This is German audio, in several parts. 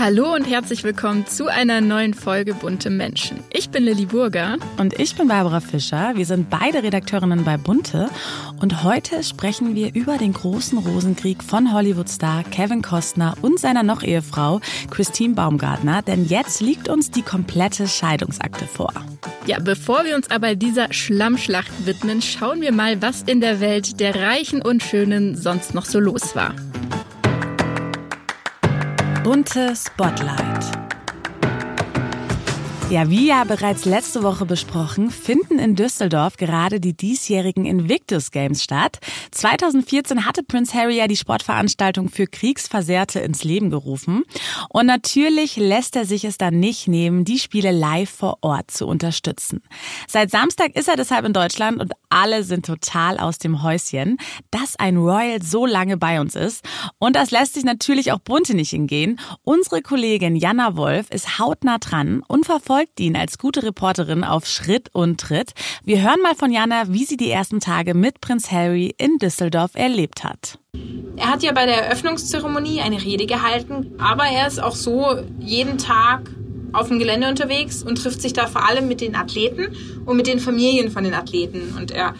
Hallo und herzlich willkommen zu einer neuen Folge Bunte Menschen. Ich bin Lilly Burger. Und ich bin Barbara Fischer. Wir sind beide Redakteurinnen bei Bunte. Und heute sprechen wir über den großen Rosenkrieg von Hollywood-Star Kevin Costner und seiner noch Ehefrau Christine Baumgartner. Denn jetzt liegt uns die komplette Scheidungsakte vor. Ja, bevor wir uns aber dieser Schlammschlacht widmen, schauen wir mal, was in der Welt der Reichen und Schönen sonst noch so los war. Bunte Spotlight. Ja, wie ja bereits letzte Woche besprochen, finden in Düsseldorf gerade die diesjährigen Invictus Games statt. 2014 hatte Prince Harry ja die Sportveranstaltung für Kriegsversehrte ins Leben gerufen. Und natürlich lässt er sich es dann nicht nehmen, die Spiele live vor Ort zu unterstützen. Seit Samstag ist er deshalb in Deutschland und alle sind total aus dem Häuschen, dass ein Royal so lange bei uns ist. Und das lässt sich natürlich auch bunte nicht hingehen. Unsere Kollegin Jana Wolf ist hautnah dran und verfolgt verfolgt ihn als gute Reporterin auf Schritt und Tritt. Wir hören mal von Jana, wie sie die ersten Tage mit Prinz Harry in Düsseldorf erlebt hat. Er hat ja bei der Eröffnungszeremonie eine Rede gehalten, aber er ist auch so jeden Tag auf dem Gelände unterwegs und trifft sich da vor allem mit den Athleten und mit den Familien von den Athleten. Und er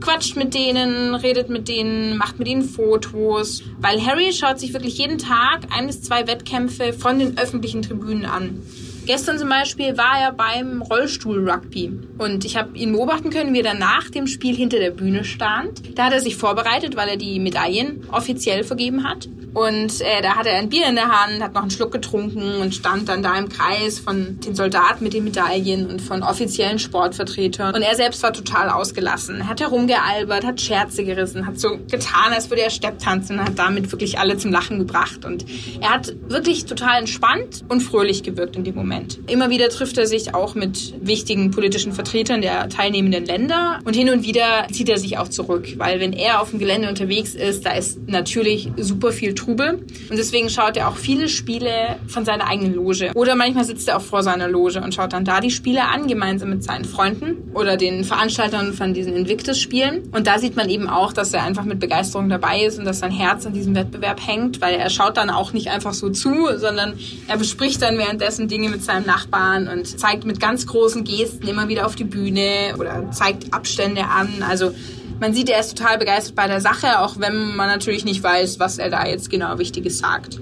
quatscht mit denen, redet mit denen, macht mit ihnen Fotos, weil Harry schaut sich wirklich jeden Tag ein bis zwei Wettkämpfe von den öffentlichen Tribünen an. Gestern zum Beispiel war er beim Rollstuhl-Rugby und ich habe ihn beobachten können, wie er nach dem Spiel hinter der Bühne stand. Da hat er sich vorbereitet, weil er die Medaillen offiziell vergeben hat. Und äh, da hatte er ein Bier in der Hand, hat noch einen Schluck getrunken und stand dann da im Kreis von den Soldaten mit den Medaillen und von offiziellen Sportvertretern. Und er selbst war total ausgelassen, hat herumgealbert, hat Scherze gerissen, hat so getan, als würde er Stepptanzen und hat damit wirklich alle zum Lachen gebracht. Und er hat wirklich total entspannt und fröhlich gewirkt in dem Moment. Immer wieder trifft er sich auch mit wichtigen politischen Vertretern der teilnehmenden Länder und hin und wieder zieht er sich auch zurück, weil wenn er auf dem Gelände unterwegs ist, da ist natürlich super viel Druck Trubel. Und deswegen schaut er auch viele Spiele von seiner eigenen Loge. Oder manchmal sitzt er auch vor seiner Loge und schaut dann da die Spiele an, gemeinsam mit seinen Freunden oder den Veranstaltern von diesen Invictus-Spielen. Und da sieht man eben auch, dass er einfach mit Begeisterung dabei ist und dass sein Herz an diesem Wettbewerb hängt, weil er schaut dann auch nicht einfach so zu, sondern er bespricht dann währenddessen Dinge mit seinem Nachbarn und zeigt mit ganz großen Gesten immer wieder auf die Bühne oder zeigt Abstände an. Also man sieht, er ist total begeistert bei der Sache, auch wenn man natürlich nicht weiß, was er da jetzt genau Wichtiges sagt.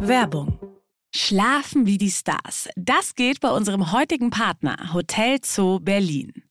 Werbung. Schlafen wie die Stars. Das geht bei unserem heutigen Partner Hotel Zoo Berlin.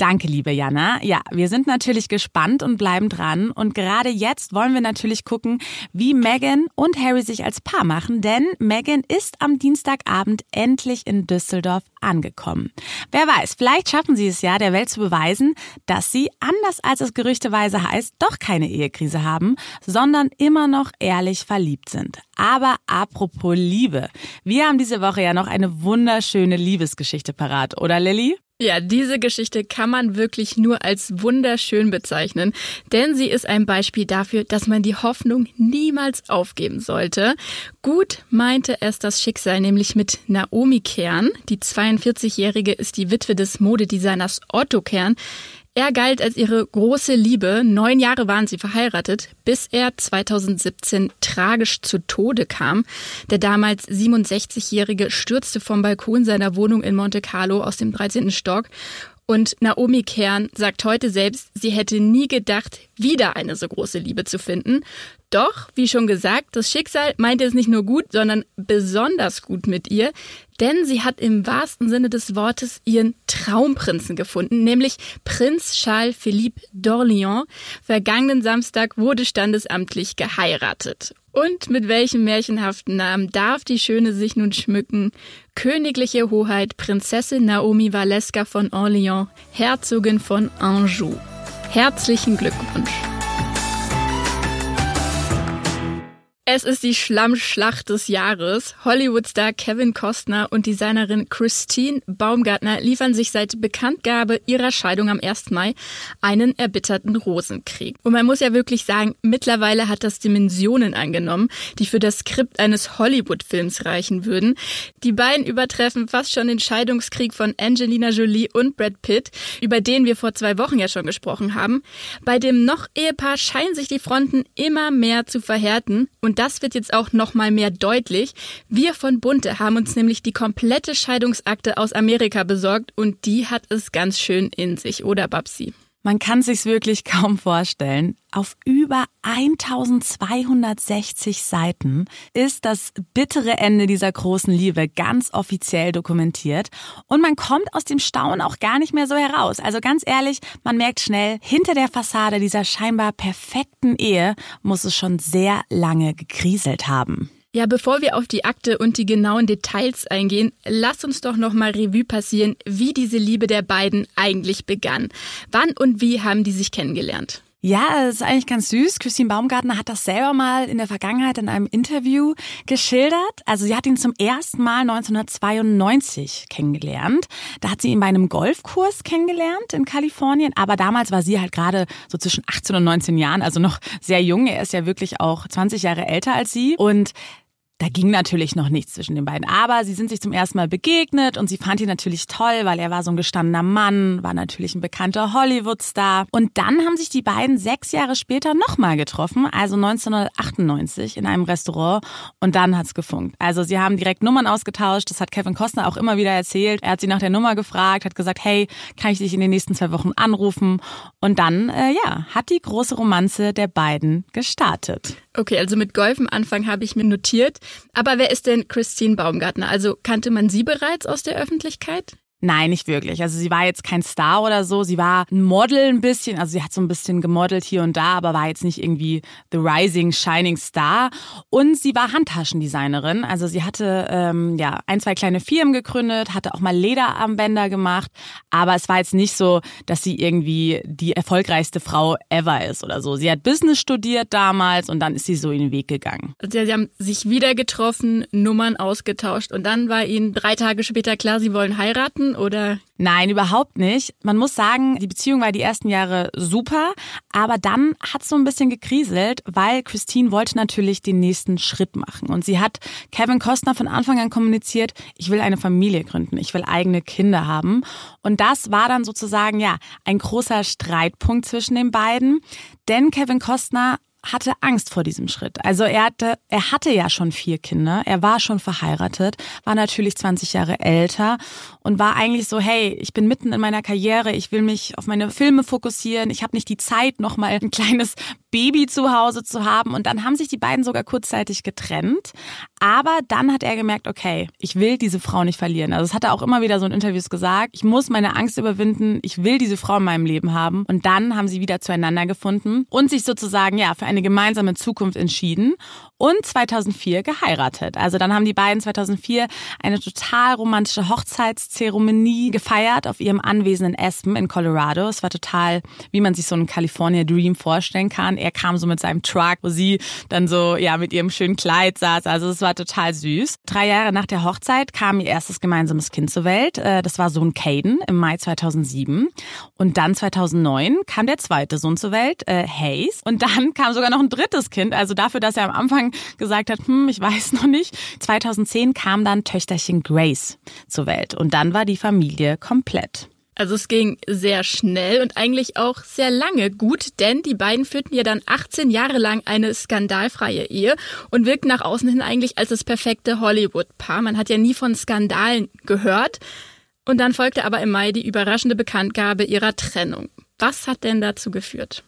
Danke, liebe Jana. Ja, wir sind natürlich gespannt und bleiben dran. Und gerade jetzt wollen wir natürlich gucken, wie Meghan und Harry sich als Paar machen, denn Meghan ist am Dienstagabend endlich in Düsseldorf angekommen. Wer weiß, vielleicht schaffen sie es ja, der Welt zu beweisen, dass sie, anders als es gerüchteweise heißt, doch keine Ehekrise haben, sondern immer noch ehrlich verliebt sind. Aber apropos Liebe. Wir haben diese Woche ja noch eine wunderschöne Liebesgeschichte parat, oder Lilly? Ja, diese Geschichte kann man wirklich nur als wunderschön bezeichnen, denn sie ist ein Beispiel dafür, dass man die Hoffnung niemals aufgeben sollte. Gut meinte es das Schicksal nämlich mit Naomi Kern. Die 42-Jährige ist die Witwe des Modedesigners Otto Kern. Er galt als ihre große Liebe. Neun Jahre waren sie verheiratet, bis er 2017 tragisch zu Tode kam. Der damals 67-Jährige stürzte vom Balkon seiner Wohnung in Monte Carlo aus dem 13. Stock und Naomi Kern sagt heute selbst, sie hätte nie gedacht, wieder eine so große Liebe zu finden. Doch, wie schon gesagt, das Schicksal meinte es nicht nur gut, sondern besonders gut mit ihr, denn sie hat im wahrsten Sinne des Wortes ihren Traumprinzen gefunden, nämlich Prinz Charles Philippe d'Orléans. Vergangenen Samstag wurde standesamtlich geheiratet. Und mit welchem märchenhaften Namen darf die Schöne sich nun schmücken? Königliche Hoheit Prinzessin Naomi Valeska von Orléans, Herzogin von Anjou. Herzlichen Glückwunsch! Es ist die Schlammschlacht des Jahres. Hollywood-Star Kevin Costner und Designerin Christine Baumgartner liefern sich seit Bekanntgabe ihrer Scheidung am 1. Mai einen erbitterten Rosenkrieg. Und man muss ja wirklich sagen, mittlerweile hat das Dimensionen angenommen, die für das Skript eines Hollywood-Films reichen würden. Die beiden übertreffen fast schon den Scheidungskrieg von Angelina Jolie und Brad Pitt, über den wir vor zwei Wochen ja schon gesprochen haben. Bei dem noch Ehepaar scheinen sich die Fronten immer mehr zu verhärten und das wird jetzt auch noch mal mehr deutlich. Wir von Bunte haben uns nämlich die komplette Scheidungsakte aus Amerika besorgt und die hat es ganz schön in sich, oder Babsi? Man kann sich's wirklich kaum vorstellen. Auf über 1260 Seiten ist das bittere Ende dieser großen Liebe ganz offiziell dokumentiert und man kommt aus dem Staunen auch gar nicht mehr so heraus. Also ganz ehrlich, man merkt schnell, hinter der Fassade dieser scheinbar perfekten Ehe muss es schon sehr lange gekriselt haben. Ja, bevor wir auf die Akte und die genauen Details eingehen, lass uns doch noch mal Revue passieren, wie diese Liebe der beiden eigentlich begann. Wann und wie haben die sich kennengelernt? Ja, das ist eigentlich ganz süß. Christine Baumgartner hat das selber mal in der Vergangenheit in einem Interview geschildert. Also sie hat ihn zum ersten Mal 1992 kennengelernt. Da hat sie ihn bei einem Golfkurs kennengelernt in Kalifornien. Aber damals war sie halt gerade so zwischen 18 und 19 Jahren, also noch sehr jung. Er ist ja wirklich auch 20 Jahre älter als sie. Und da ging natürlich noch nichts zwischen den beiden. Aber sie sind sich zum ersten Mal begegnet und sie fand ihn natürlich toll, weil er war so ein gestandener Mann, war natürlich ein bekannter Hollywood-Star. Und dann haben sich die beiden sechs Jahre später nochmal getroffen, also 1998 in einem Restaurant. Und dann hat's gefunkt. Also sie haben direkt Nummern ausgetauscht. Das hat Kevin Costner auch immer wieder erzählt. Er hat sie nach der Nummer gefragt, hat gesagt, hey, kann ich dich in den nächsten zwei Wochen anrufen? Und dann, äh, ja, hat die große Romanze der beiden gestartet. Okay, also mit Golf am Anfang habe ich mir notiert. Aber wer ist denn Christine Baumgartner? Also kannte man sie bereits aus der Öffentlichkeit? Nein, nicht wirklich. Also sie war jetzt kein Star oder so. Sie war ein Model ein bisschen. Also sie hat so ein bisschen gemodelt hier und da, aber war jetzt nicht irgendwie the rising, shining Star. Und sie war Handtaschendesignerin. Also sie hatte ähm, ja ein, zwei kleine Firmen gegründet, hatte auch mal Lederarmbänder gemacht. Aber es war jetzt nicht so, dass sie irgendwie die erfolgreichste Frau ever ist oder so. Sie hat Business studiert damals und dann ist sie so in den Weg gegangen. Also sie haben sich wieder getroffen, Nummern ausgetauscht und dann war ihnen drei Tage später klar, sie wollen heiraten oder? Nein, überhaupt nicht. Man muss sagen, die Beziehung war die ersten Jahre super, aber dann hat es so ein bisschen gekriselt, weil Christine wollte natürlich den nächsten Schritt machen. Und sie hat Kevin Costner von Anfang an kommuniziert, ich will eine Familie gründen, ich will eigene Kinder haben. Und das war dann sozusagen, ja, ein großer Streitpunkt zwischen den beiden. Denn Kevin Costner hatte Angst vor diesem Schritt. Also er hatte, er hatte ja schon vier Kinder, er war schon verheiratet, war natürlich 20 Jahre älter und war eigentlich so, hey, ich bin mitten in meiner Karriere, ich will mich auf meine Filme fokussieren, ich habe nicht die Zeit, noch mal ein kleines Baby zu Hause zu haben. Und dann haben sich die beiden sogar kurzzeitig getrennt. Aber dann hat er gemerkt, okay, ich will diese Frau nicht verlieren. Also das hat er auch immer wieder so in Interviews gesagt. Ich muss meine Angst überwinden. Ich will diese Frau in meinem Leben haben. Und dann haben sie wieder zueinander gefunden und sich sozusagen, ja, für eine gemeinsame Zukunft entschieden und 2004 geheiratet. Also dann haben die beiden 2004 eine total romantische Hochzeitszeremonie gefeiert auf ihrem Anwesen in Aspen in Colorado. Es war total, wie man sich so einen California Dream vorstellen kann. Er kam so mit seinem Truck, wo sie dann so, ja, mit ihrem schönen Kleid saß. Also es war total süß. Drei Jahre nach der Hochzeit kam ihr erstes gemeinsames Kind zur Welt. Äh, das war Sohn Caden im Mai 2007. Und dann 2009 kam der zweite Sohn zur Welt, äh, Hayes. Und dann kam sogar noch ein drittes Kind. Also dafür, dass er am Anfang gesagt hat, hm, ich weiß noch nicht. 2010 kam dann Töchterchen Grace zur Welt und dann war die Familie komplett. Also es ging sehr schnell und eigentlich auch sehr lange gut, denn die beiden führten ja dann 18 Jahre lang eine skandalfreie Ehe und wirkten nach außen hin eigentlich als das perfekte Hollywood-Paar. Man hat ja nie von Skandalen gehört. Und dann folgte aber im Mai die überraschende Bekanntgabe ihrer Trennung. Was hat denn dazu geführt?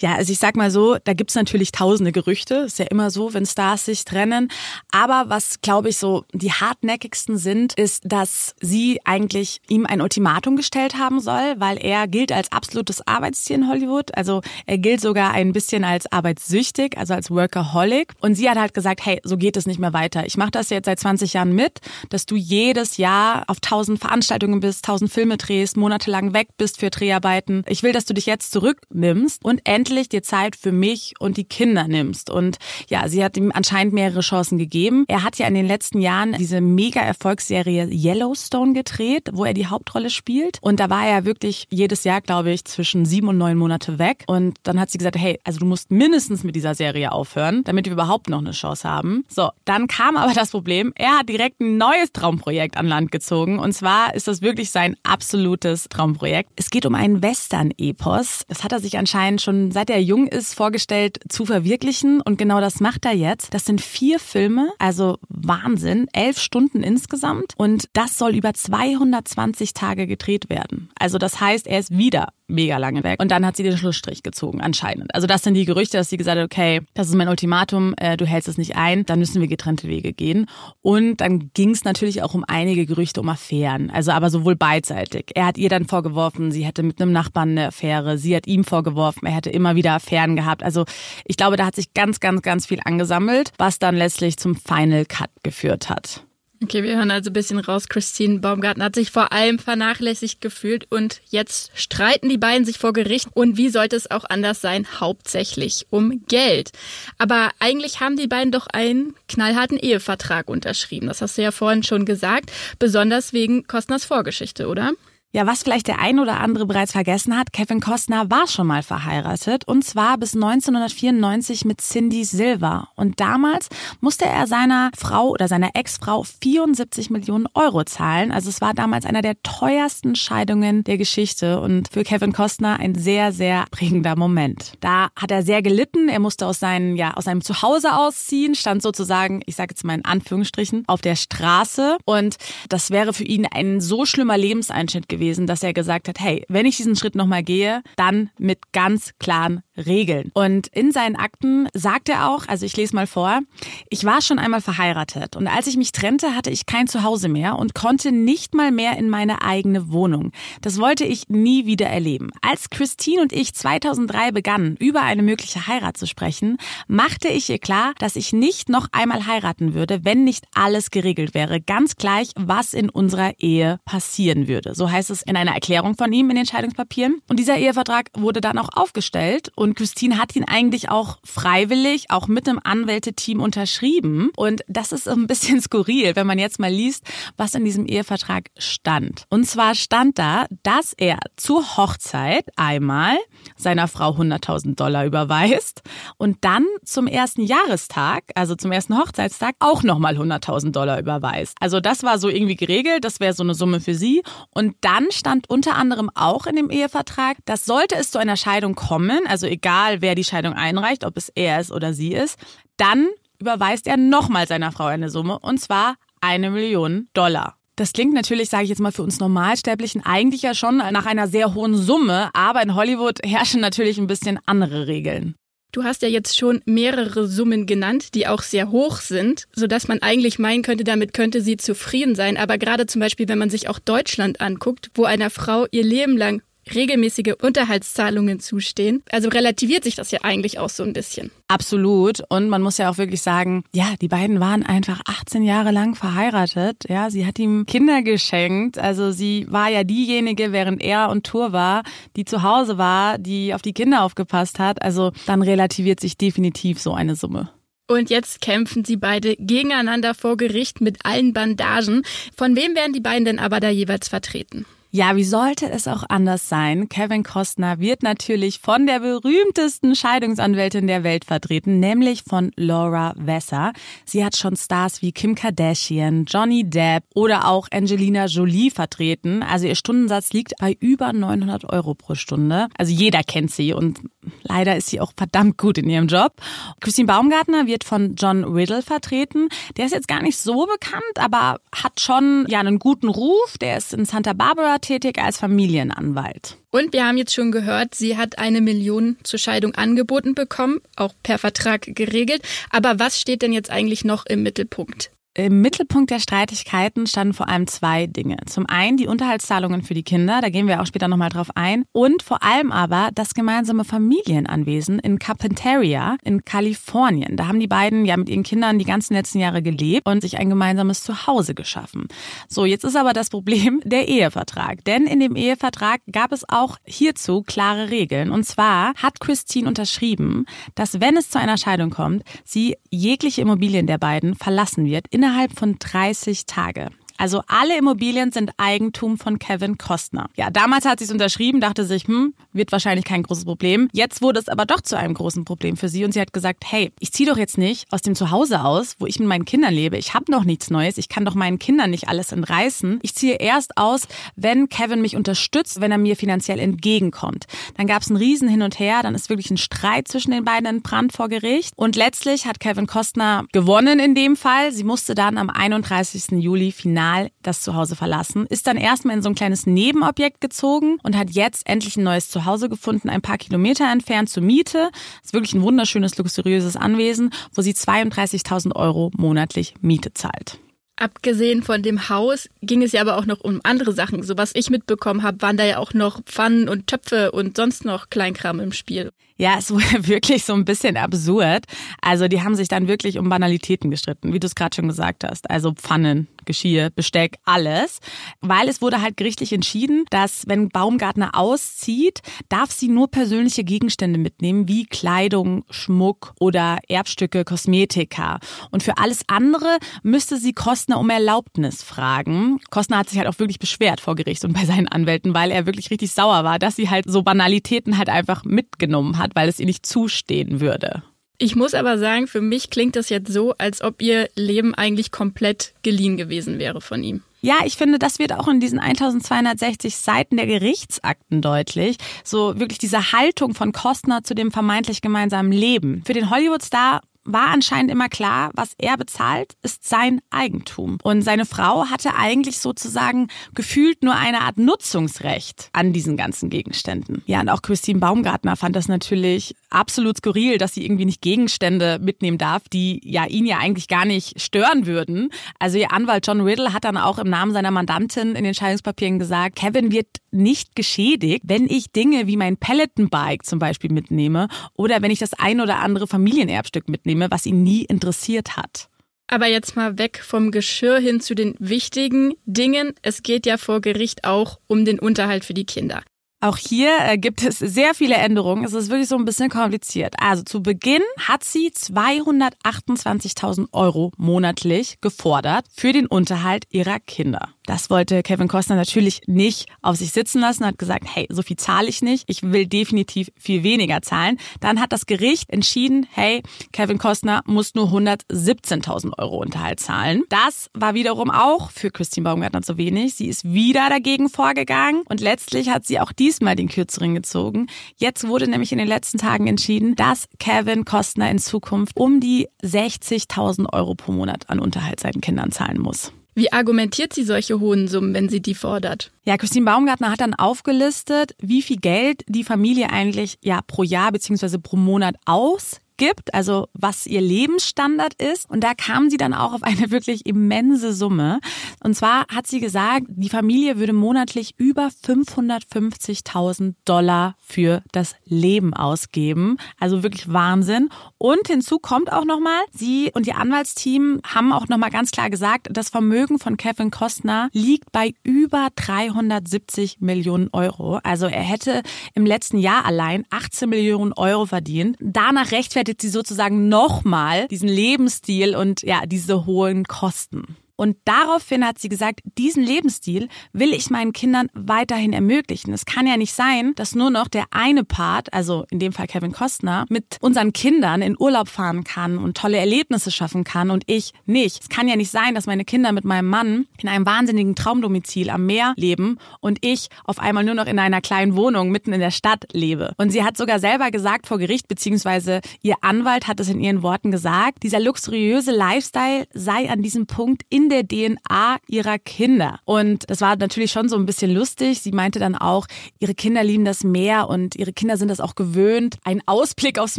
Ja, also ich sag mal so, da gibt's natürlich tausende Gerüchte. Ist ja immer so, wenn Stars sich trennen. Aber was, glaube ich, so die hartnäckigsten sind, ist, dass sie eigentlich ihm ein Ultimatum gestellt haben soll, weil er gilt als absolutes Arbeitstier in Hollywood. Also er gilt sogar ein bisschen als arbeitssüchtig, also als Workaholic. Und sie hat halt gesagt, hey, so geht es nicht mehr weiter. Ich mache das jetzt seit 20 Jahren mit, dass du jedes Jahr auf tausend Veranstaltungen bist, tausend Filme drehst, monatelang weg bist für Dreharbeiten. Ich will, dass du dich jetzt zurücknimmst und endlich dir Zeit für mich und die Kinder nimmst. Und ja, sie hat ihm anscheinend mehrere Chancen gegeben. Er hat ja in den letzten Jahren diese mega Erfolgsserie Yellowstone gedreht, wo er die Hauptrolle spielt. Und da war er wirklich jedes Jahr, glaube ich, zwischen sieben und neun Monate weg. Und dann hat sie gesagt, hey, also du musst mindestens mit dieser Serie aufhören, damit wir überhaupt noch eine Chance haben. So, dann kam aber das Problem, er hat direkt ein neues Traumprojekt an Land gezogen. Und zwar ist das wirklich sein absolutes Traumprojekt. Es geht um einen Western-Epos. Das hat er sich anscheinend schon seit er jung ist, vorgestellt zu verwirklichen. Und genau das macht er jetzt. Das sind vier Filme, also Wahnsinn, elf Stunden insgesamt. Und das soll über 220 Tage gedreht werden. Also das heißt, er ist wieder mega lange weg. Und dann hat sie den Schlussstrich gezogen, anscheinend. Also das sind die Gerüchte, dass sie gesagt hat, okay, das ist mein Ultimatum, äh, du hältst es nicht ein, dann müssen wir getrennte Wege gehen. Und dann ging es natürlich auch um einige Gerüchte um Affären. Also aber sowohl beidseitig. Er hat ihr dann vorgeworfen, sie hätte mit einem Nachbarn eine Affäre. Sie hat ihm vorgeworfen, er hätte immer wieder Affären gehabt. Also ich glaube, da hat sich ganz, ganz, ganz viel angesammelt, was dann letztlich zum Final Cut geführt hat. Okay, wir hören also ein bisschen raus. Christine Baumgarten hat sich vor allem vernachlässigt gefühlt und jetzt streiten die beiden sich vor Gericht. Und wie sollte es auch anders sein? Hauptsächlich um Geld. Aber eigentlich haben die beiden doch einen knallharten Ehevertrag unterschrieben. Das hast du ja vorhin schon gesagt. Besonders wegen Kostners Vorgeschichte, oder? Ja, was vielleicht der ein oder andere bereits vergessen hat, Kevin Costner war schon mal verheiratet und zwar bis 1994 mit Cindy Silver. Und damals musste er seiner Frau oder seiner Ex-Frau 74 Millionen Euro zahlen. Also es war damals einer der teuersten Scheidungen der Geschichte und für Kevin Costner ein sehr, sehr prägender Moment. Da hat er sehr gelitten. Er musste aus, seinen, ja, aus seinem Zuhause ausziehen, stand sozusagen, ich sage jetzt mal in Anführungsstrichen, auf der Straße. Und das wäre für ihn ein so schlimmer Lebenseinschnitt gewesen gewesen, dass er gesagt hat, hey, wenn ich diesen Schritt nochmal gehe, dann mit ganz klaren Regeln. Und in seinen Akten sagt er auch, also ich lese mal vor, ich war schon einmal verheiratet und als ich mich trennte, hatte ich kein Zuhause mehr und konnte nicht mal mehr in meine eigene Wohnung. Das wollte ich nie wieder erleben. Als Christine und ich 2003 begannen, über eine mögliche Heirat zu sprechen, machte ich ihr klar, dass ich nicht noch einmal heiraten würde, wenn nicht alles geregelt wäre. Ganz gleich, was in unserer Ehe passieren würde. So heißt es in einer Erklärung von ihm in den Scheidungspapieren. Und dieser Ehevertrag wurde dann auch aufgestellt und Christine hat ihn eigentlich auch freiwillig, auch mit dem Anwälteteam unterschrieben. Und das ist ein bisschen skurril, wenn man jetzt mal liest, was in diesem Ehevertrag stand. Und zwar stand da, dass er zur Hochzeit einmal seiner Frau 100.000 Dollar überweist und dann zum ersten Jahrestag, also zum ersten Hochzeitstag, auch nochmal 100.000 Dollar überweist. Also das war so irgendwie geregelt, das wäre so eine Summe für sie. Und dann stand unter anderem auch in dem Ehevertrag, dass sollte es zu einer Scheidung kommen, also egal wer die Scheidung einreicht, ob es er ist oder sie ist, dann überweist er nochmal seiner Frau eine Summe und zwar eine Million Dollar. Das klingt natürlich, sage ich jetzt mal, für uns Normalsterblichen eigentlich ja schon nach einer sehr hohen Summe, aber in Hollywood herrschen natürlich ein bisschen andere Regeln. Du hast ja jetzt schon mehrere Summen genannt, die auch sehr hoch sind, sodass man eigentlich meinen könnte, damit könnte sie zufrieden sein. Aber gerade zum Beispiel, wenn man sich auch Deutschland anguckt, wo einer Frau ihr Leben lang regelmäßige Unterhaltszahlungen zustehen. Also relativiert sich das ja eigentlich auch so ein bisschen. Absolut. Und man muss ja auch wirklich sagen, ja, die beiden waren einfach 18 Jahre lang verheiratet. Ja, sie hat ihm Kinder geschenkt. Also sie war ja diejenige, während er und Tour war, die zu Hause war, die auf die Kinder aufgepasst hat. Also dann relativiert sich definitiv so eine Summe. Und jetzt kämpfen sie beide gegeneinander vor Gericht mit allen Bandagen. Von wem werden die beiden denn aber da jeweils vertreten? Ja, wie sollte es auch anders sein? Kevin Costner wird natürlich von der berühmtesten Scheidungsanwältin der Welt vertreten, nämlich von Laura Wesser. Sie hat schon Stars wie Kim Kardashian, Johnny Depp oder auch Angelina Jolie vertreten. Also ihr Stundensatz liegt bei über 900 Euro pro Stunde. Also jeder kennt sie und leider ist sie auch verdammt gut in ihrem Job. Christine Baumgartner wird von John Riddle vertreten. Der ist jetzt gar nicht so bekannt, aber hat schon ja einen guten Ruf. Der ist in Santa Barbara tätig als Familienanwalt. Und wir haben jetzt schon gehört, sie hat eine Million zur Scheidung angeboten bekommen, auch per Vertrag geregelt. Aber was steht denn jetzt eigentlich noch im Mittelpunkt? Im Mittelpunkt der Streitigkeiten standen vor allem zwei Dinge. Zum einen die Unterhaltszahlungen für die Kinder, da gehen wir auch später nochmal drauf ein. Und vor allem aber das gemeinsame Familienanwesen in Carpinteria in Kalifornien. Da haben die beiden ja mit ihren Kindern die ganzen letzten Jahre gelebt und sich ein gemeinsames Zuhause geschaffen. So, jetzt ist aber das Problem der Ehevertrag. Denn in dem Ehevertrag gab es auch hierzu klare Regeln. Und zwar hat Christine unterschrieben, dass wenn es zu einer Scheidung kommt, sie jegliche Immobilien der beiden verlassen wird innerhalb von 30 Tage. Also alle Immobilien sind Eigentum von Kevin Costner. Ja, damals hat sie es unterschrieben, dachte sich, hm, wird wahrscheinlich kein großes Problem. Jetzt wurde es aber doch zu einem großen Problem für sie und sie hat gesagt, hey, ich ziehe doch jetzt nicht aus dem Zuhause aus, wo ich mit meinen Kindern lebe. Ich habe noch nichts Neues. Ich kann doch meinen Kindern nicht alles entreißen. Ich ziehe erst aus, wenn Kevin mich unterstützt, wenn er mir finanziell entgegenkommt. Dann gab es einen Riesen hin und her, dann ist wirklich ein Streit zwischen den beiden in Brand vor Gericht und letztlich hat Kevin Costner gewonnen in dem Fall. Sie musste dann am 31. Juli final final das Zuhause verlassen, ist dann erstmal in so ein kleines Nebenobjekt gezogen und hat jetzt endlich ein neues Zuhause gefunden, ein paar Kilometer entfernt zur Miete. Das ist wirklich ein wunderschönes, luxuriöses Anwesen, wo sie 32.000 Euro monatlich Miete zahlt. Abgesehen von dem Haus ging es ja aber auch noch um andere Sachen. So was ich mitbekommen habe, waren da ja auch noch Pfannen und Töpfe und sonst noch Kleinkram im Spiel. Ja, es wurde wirklich so ein bisschen absurd. Also die haben sich dann wirklich um Banalitäten gestritten, wie du es gerade schon gesagt hast. Also Pfannen, Geschirr, Besteck, alles. Weil es wurde halt gerichtlich entschieden, dass wenn Baumgartner auszieht, darf sie nur persönliche Gegenstände mitnehmen, wie Kleidung, Schmuck oder Erbstücke, Kosmetika. Und für alles andere müsste sie Kostner um Erlaubnis fragen. Kostner hat sich halt auch wirklich beschwert vor Gericht und bei seinen Anwälten, weil er wirklich richtig sauer war, dass sie halt so Banalitäten halt einfach mitgenommen hat weil es ihr nicht zustehen würde. Ich muss aber sagen, für mich klingt das jetzt so, als ob ihr Leben eigentlich komplett geliehen gewesen wäre von ihm. Ja, ich finde, das wird auch in diesen 1260 Seiten der Gerichtsakten deutlich. So wirklich diese Haltung von Kostner zu dem vermeintlich gemeinsamen Leben. Für den Hollywood-Star war anscheinend immer klar, was er bezahlt, ist sein Eigentum. Und seine Frau hatte eigentlich sozusagen gefühlt nur eine Art Nutzungsrecht an diesen ganzen Gegenständen. Ja, und auch Christine Baumgartner fand das natürlich absolut skurril, dass sie irgendwie nicht Gegenstände mitnehmen darf, die ja ihn ja eigentlich gar nicht stören würden. Also ihr Anwalt John Riddle hat dann auch im Namen seiner Mandantin in den Scheidungspapieren gesagt, Kevin wird nicht geschädigt, wenn ich Dinge wie mein Peloton-Bike zum Beispiel mitnehme oder wenn ich das ein oder andere Familienerbstück mitnehme, was ihn nie interessiert hat. Aber jetzt mal weg vom Geschirr hin zu den wichtigen Dingen. Es geht ja vor Gericht auch um den Unterhalt für die Kinder. Auch hier äh, gibt es sehr viele Änderungen. Es ist wirklich so ein bisschen kompliziert. Also zu Beginn hat sie 228.000 Euro monatlich gefordert für den Unterhalt ihrer Kinder. Das wollte Kevin Costner natürlich nicht auf sich sitzen lassen, hat gesagt, hey, so viel zahle ich nicht, ich will definitiv viel weniger zahlen. Dann hat das Gericht entschieden, hey, Kevin Costner muss nur 117.000 Euro Unterhalt zahlen. Das war wiederum auch für Christine Baumgartner zu wenig. Sie ist wieder dagegen vorgegangen und letztlich hat sie auch diesmal den Kürzeren gezogen. Jetzt wurde nämlich in den letzten Tagen entschieden, dass Kevin Costner in Zukunft um die 60.000 Euro pro Monat an Unterhalt seinen Kindern zahlen muss. Wie argumentiert sie solche hohen Summen, wenn sie die fordert? Ja, Christine Baumgartner hat dann aufgelistet, wie viel Geld die Familie eigentlich ja pro Jahr beziehungsweise pro Monat aus gibt, also was ihr Lebensstandard ist. Und da kam sie dann auch auf eine wirklich immense Summe. Und zwar hat sie gesagt, die Familie würde monatlich über 550.000 Dollar für das Leben ausgeben. Also wirklich Wahnsinn. Und hinzu kommt auch nochmal, sie und ihr Anwaltsteam haben auch nochmal ganz klar gesagt, das Vermögen von Kevin Costner liegt bei über 370 Millionen Euro. Also er hätte im letzten Jahr allein 18 Millionen Euro verdient. Danach rechtfertigt rechtfertigt sie sozusagen nochmal diesen Lebensstil und ja, diese hohen Kosten. Und daraufhin hat sie gesagt, diesen Lebensstil will ich meinen Kindern weiterhin ermöglichen. Es kann ja nicht sein, dass nur noch der eine Part, also in dem Fall Kevin Costner, mit unseren Kindern in Urlaub fahren kann und tolle Erlebnisse schaffen kann und ich nicht. Es kann ja nicht sein, dass meine Kinder mit meinem Mann in einem wahnsinnigen Traumdomizil am Meer leben und ich auf einmal nur noch in einer kleinen Wohnung mitten in der Stadt lebe. Und sie hat sogar selber gesagt vor Gericht, beziehungsweise ihr Anwalt hat es in ihren Worten gesagt, dieser luxuriöse Lifestyle sei an diesem Punkt in der DNA ihrer Kinder. Und das war natürlich schon so ein bisschen lustig. Sie meinte dann auch, ihre Kinder lieben das Meer und ihre Kinder sind das auch gewöhnt, einen Ausblick aufs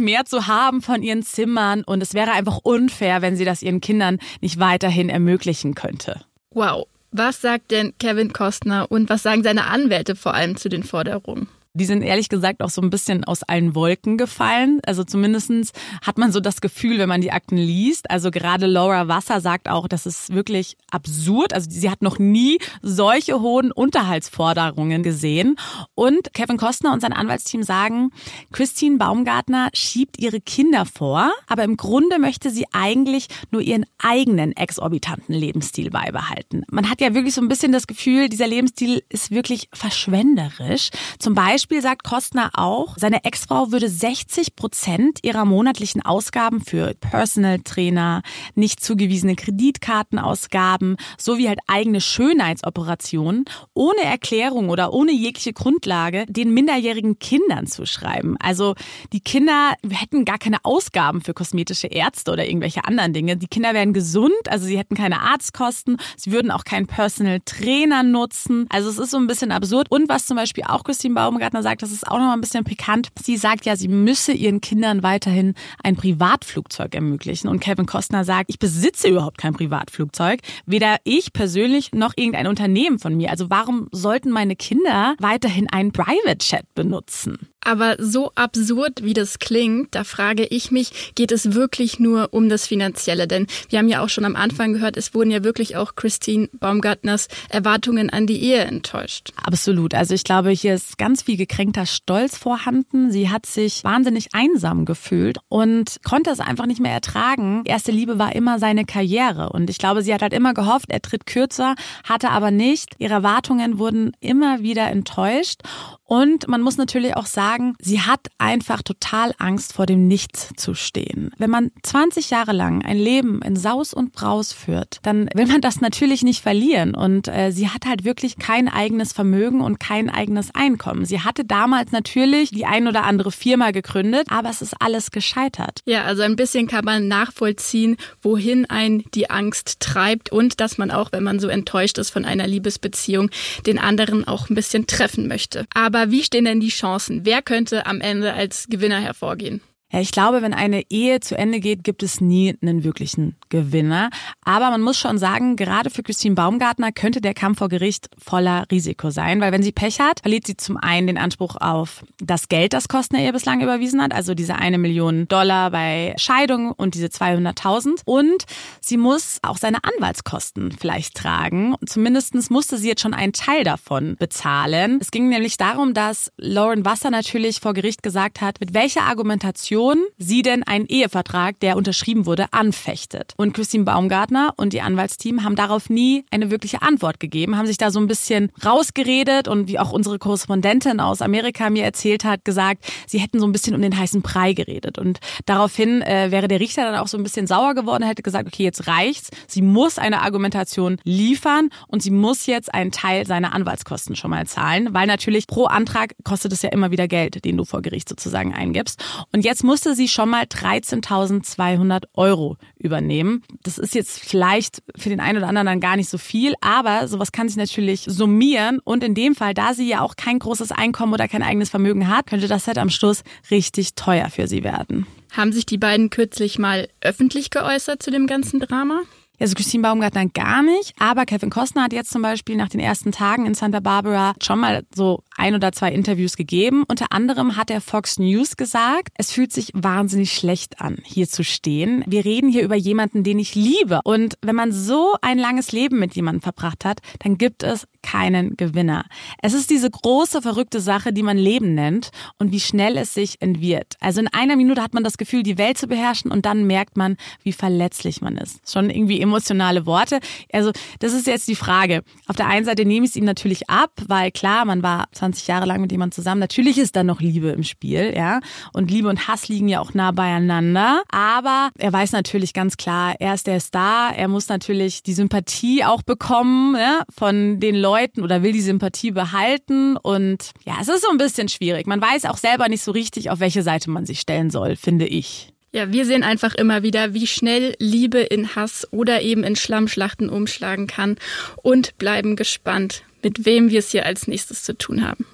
Meer zu haben von ihren Zimmern. Und es wäre einfach unfair, wenn sie das ihren Kindern nicht weiterhin ermöglichen könnte. Wow. Was sagt denn Kevin Costner und was sagen seine Anwälte vor allem zu den Forderungen? Die sind ehrlich gesagt auch so ein bisschen aus allen Wolken gefallen. Also zumindestens hat man so das Gefühl, wenn man die Akten liest. Also gerade Laura Wasser sagt auch, das ist wirklich absurd. Also sie hat noch nie solche hohen Unterhaltsforderungen gesehen. Und Kevin Costner und sein Anwaltsteam sagen, Christine Baumgartner schiebt ihre Kinder vor, aber im Grunde möchte sie eigentlich nur ihren eigenen exorbitanten Lebensstil beibehalten. Man hat ja wirklich so ein bisschen das Gefühl, dieser Lebensstil ist wirklich verschwenderisch. Zum Beispiel Beispiel sagt Kostner auch, seine Ex-Frau würde 60 Prozent ihrer monatlichen Ausgaben für Personal Trainer, nicht zugewiesene Kreditkartenausgaben sowie halt eigene Schönheitsoperationen ohne Erklärung oder ohne jegliche Grundlage den minderjährigen Kindern zuschreiben. Also die Kinder hätten gar keine Ausgaben für kosmetische Ärzte oder irgendwelche anderen Dinge. Die Kinder wären gesund, also sie hätten keine Arztkosten, sie würden auch keinen Personal Trainer nutzen. Also es ist so ein bisschen absurd. Und was zum Beispiel auch Christine Baumgartner Partner sagt, das ist auch noch mal ein bisschen pikant. Sie sagt ja, sie müsse ihren Kindern weiterhin ein Privatflugzeug ermöglichen. Und Kevin Costner sagt, ich besitze überhaupt kein Privatflugzeug. Weder ich persönlich noch irgendein Unternehmen von mir. Also warum sollten meine Kinder weiterhin einen Private Chat benutzen? Aber so absurd, wie das klingt, da frage ich mich, geht es wirklich nur um das Finanzielle? Denn wir haben ja auch schon am Anfang gehört, es wurden ja wirklich auch Christine Baumgartners Erwartungen an die Ehe enttäuscht. Absolut. Also ich glaube, hier ist ganz viel gekränkter Stolz vorhanden. Sie hat sich wahnsinnig einsam gefühlt und konnte es einfach nicht mehr ertragen. Erste Liebe war immer seine Karriere. Und ich glaube, sie hat halt immer gehofft, er tritt kürzer, hatte aber nicht. Ihre Erwartungen wurden immer wieder enttäuscht. Und man muss natürlich auch sagen, sie hat einfach total Angst vor dem Nichts zu stehen. Wenn man 20 Jahre lang ein Leben in Saus und Braus führt, dann will man das natürlich nicht verlieren. Und äh, sie hat halt wirklich kein eigenes Vermögen und kein eigenes Einkommen. Sie hatte damals natürlich die ein oder andere Firma gegründet, aber es ist alles gescheitert. Ja, also ein bisschen kann man nachvollziehen, wohin ein die Angst treibt und dass man auch, wenn man so enttäuscht ist von einer Liebesbeziehung, den anderen auch ein bisschen treffen möchte. Aber aber wie stehen denn die Chancen? Wer könnte am Ende als Gewinner hervorgehen? Ja, ich glaube, wenn eine Ehe zu Ende geht, gibt es nie einen wirklichen Gewinner. Aber man muss schon sagen, gerade für Christine Baumgartner könnte der Kampf vor Gericht voller Risiko sein, weil wenn sie Pech hat, verliert sie zum einen den Anspruch auf das Geld, das Kostner ihr bislang überwiesen hat, also diese eine Million Dollar bei Scheidung und diese 200.000. Und sie muss auch seine Anwaltskosten vielleicht tragen. Zumindest musste sie jetzt schon einen Teil davon bezahlen. Es ging nämlich darum, dass Lauren Wasser natürlich vor Gericht gesagt hat, mit welcher Argumentation Situation sie denn einen Ehevertrag, der unterschrieben wurde, anfechtet. Und Christine Baumgartner und ihr Anwaltsteam haben darauf nie eine wirkliche Antwort gegeben, haben sich da so ein bisschen rausgeredet und wie auch unsere Korrespondentin aus Amerika mir erzählt hat, gesagt, sie hätten so ein bisschen um den heißen Brei geredet. Und daraufhin äh, wäre der Richter dann auch so ein bisschen sauer geworden, hätte gesagt, okay, jetzt reicht's. Sie muss eine Argumentation liefern und sie muss jetzt einen Teil seiner Anwaltskosten schon mal zahlen, weil natürlich pro Antrag kostet es ja immer wieder Geld, den du vor Gericht sozusagen eingibst. Und jetzt musste sie schon mal 13.200 Euro übernehmen. Das ist jetzt vielleicht für den einen oder anderen dann gar nicht so viel, aber sowas kann sich natürlich summieren und in dem Fall, da sie ja auch kein großes Einkommen oder kein eigenes Vermögen hat, könnte das halt am Schluss richtig teuer für sie werden. Haben sich die beiden kürzlich mal öffentlich geäußert zu dem ganzen Drama? Also Christine Baumgartner gar nicht, aber Kevin Costner hat jetzt zum Beispiel nach den ersten Tagen in Santa Barbara schon mal so ein oder zwei Interviews gegeben. Unter anderem hat er Fox News gesagt, es fühlt sich wahnsinnig schlecht an, hier zu stehen. Wir reden hier über jemanden, den ich liebe. Und wenn man so ein langes Leben mit jemandem verbracht hat, dann gibt es keinen Gewinner. Es ist diese große, verrückte Sache, die man Leben nennt und wie schnell es sich entwirrt. Also in einer Minute hat man das Gefühl, die Welt zu beherrschen und dann merkt man, wie verletzlich man ist. Schon irgendwie emotionale Worte. Also das ist jetzt die Frage. Auf der einen Seite nehme ich es ihm natürlich ab, weil klar, man war 20 Jahre lang mit jemandem zusammen. Natürlich ist da noch Liebe im Spiel, ja. Und Liebe und Hass liegen ja auch nah beieinander. Aber er weiß natürlich ganz klar, er ist der Star. Er muss natürlich die Sympathie auch bekommen ja, von den Leuten oder will die Sympathie behalten. Und ja, es ist so ein bisschen schwierig. Man weiß auch selber nicht so richtig, auf welche Seite man sich stellen soll, finde ich. Ja, wir sehen einfach immer wieder, wie schnell Liebe in Hass oder eben in Schlammschlachten umschlagen kann und bleiben gespannt, mit wem wir es hier als nächstes zu tun haben.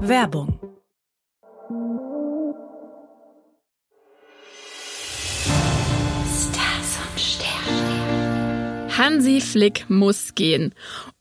Werbung Hansi Flick muss gehen.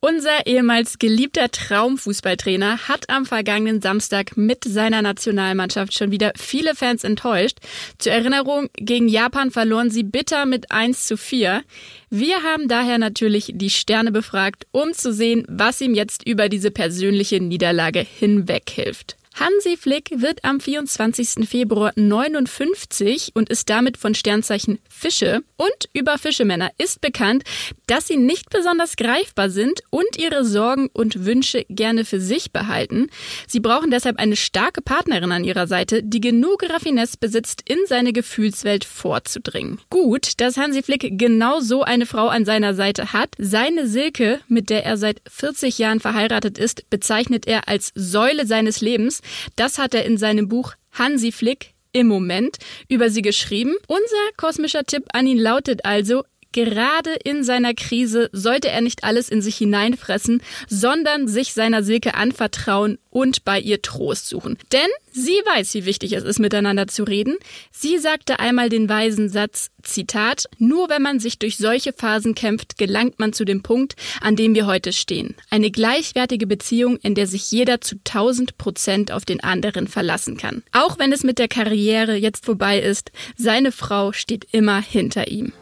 Unser ehemals geliebter Traumfußballtrainer hat am vergangenen Samstag mit seiner Nationalmannschaft schon wieder viele Fans enttäuscht. Zur Erinnerung, gegen Japan verloren sie bitter mit 1 zu 4. Wir haben daher natürlich die Sterne befragt, um zu sehen, was ihm jetzt über diese persönliche Niederlage hinweg hilft. Hansi Flick wird am 24. Februar 59 und ist damit von Sternzeichen Fische. Und über Fischemänner ist bekannt, dass sie nicht besonders greifbar sind und ihre Sorgen und Wünsche gerne für sich behalten. Sie brauchen deshalb eine starke Partnerin an ihrer Seite, die genug Raffinesse besitzt, in seine Gefühlswelt vorzudringen. Gut, dass Hansi Flick genau so eine Frau an seiner Seite hat. Seine Silke, mit der er seit 40 Jahren verheiratet ist, bezeichnet er als Säule seines Lebens. Das hat er in seinem Buch Hansi Flick im Moment über sie geschrieben. Unser kosmischer Tipp an ihn lautet also, Gerade in seiner Krise sollte er nicht alles in sich hineinfressen, sondern sich seiner Silke anvertrauen und bei ihr Trost suchen. Denn sie weiß, wie wichtig es ist, miteinander zu reden. Sie sagte einmal den weisen Satz, Zitat, nur wenn man sich durch solche Phasen kämpft, gelangt man zu dem Punkt, an dem wir heute stehen. Eine gleichwertige Beziehung, in der sich jeder zu 1000 Prozent auf den anderen verlassen kann. Auch wenn es mit der Karriere jetzt vorbei ist, seine Frau steht immer hinter ihm.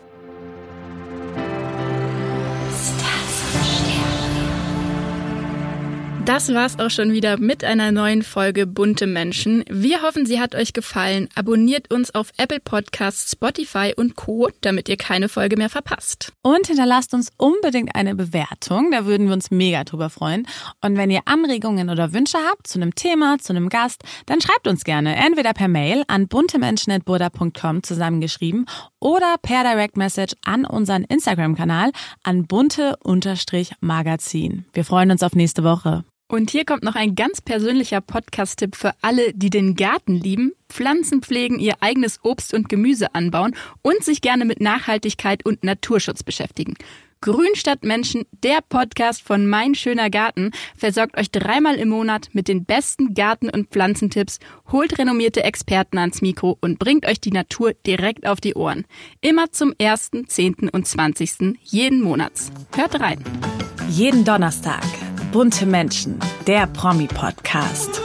Das war's auch schon wieder mit einer neuen Folge Bunte Menschen. Wir hoffen, sie hat euch gefallen. Abonniert uns auf Apple Podcasts, Spotify und Co., damit ihr keine Folge mehr verpasst. Und hinterlasst uns unbedingt eine Bewertung. Da würden wir uns mega drüber freuen. Und wenn ihr Anregungen oder Wünsche habt zu einem Thema, zu einem Gast, dann schreibt uns gerne entweder per Mail an buntemenschen.burda.com zusammengeschrieben oder per Direct Message an unseren Instagram-Kanal an bunte-magazin. Wir freuen uns auf nächste Woche. Und hier kommt noch ein ganz persönlicher Podcast-Tipp für alle, die den Garten lieben, Pflanzen pflegen, ihr eigenes Obst und Gemüse anbauen und sich gerne mit Nachhaltigkeit und Naturschutz beschäftigen. Grün statt Menschen, der Podcast von Mein schöner Garten, versorgt euch dreimal im Monat mit den besten Garten- und Pflanzentipps, holt renommierte Experten ans Mikro und bringt euch die Natur direkt auf die Ohren. Immer zum 1., 10. und 20. jeden Monats. Hört rein. Jeden Donnerstag Bunte Menschen, der Promi-Podcast.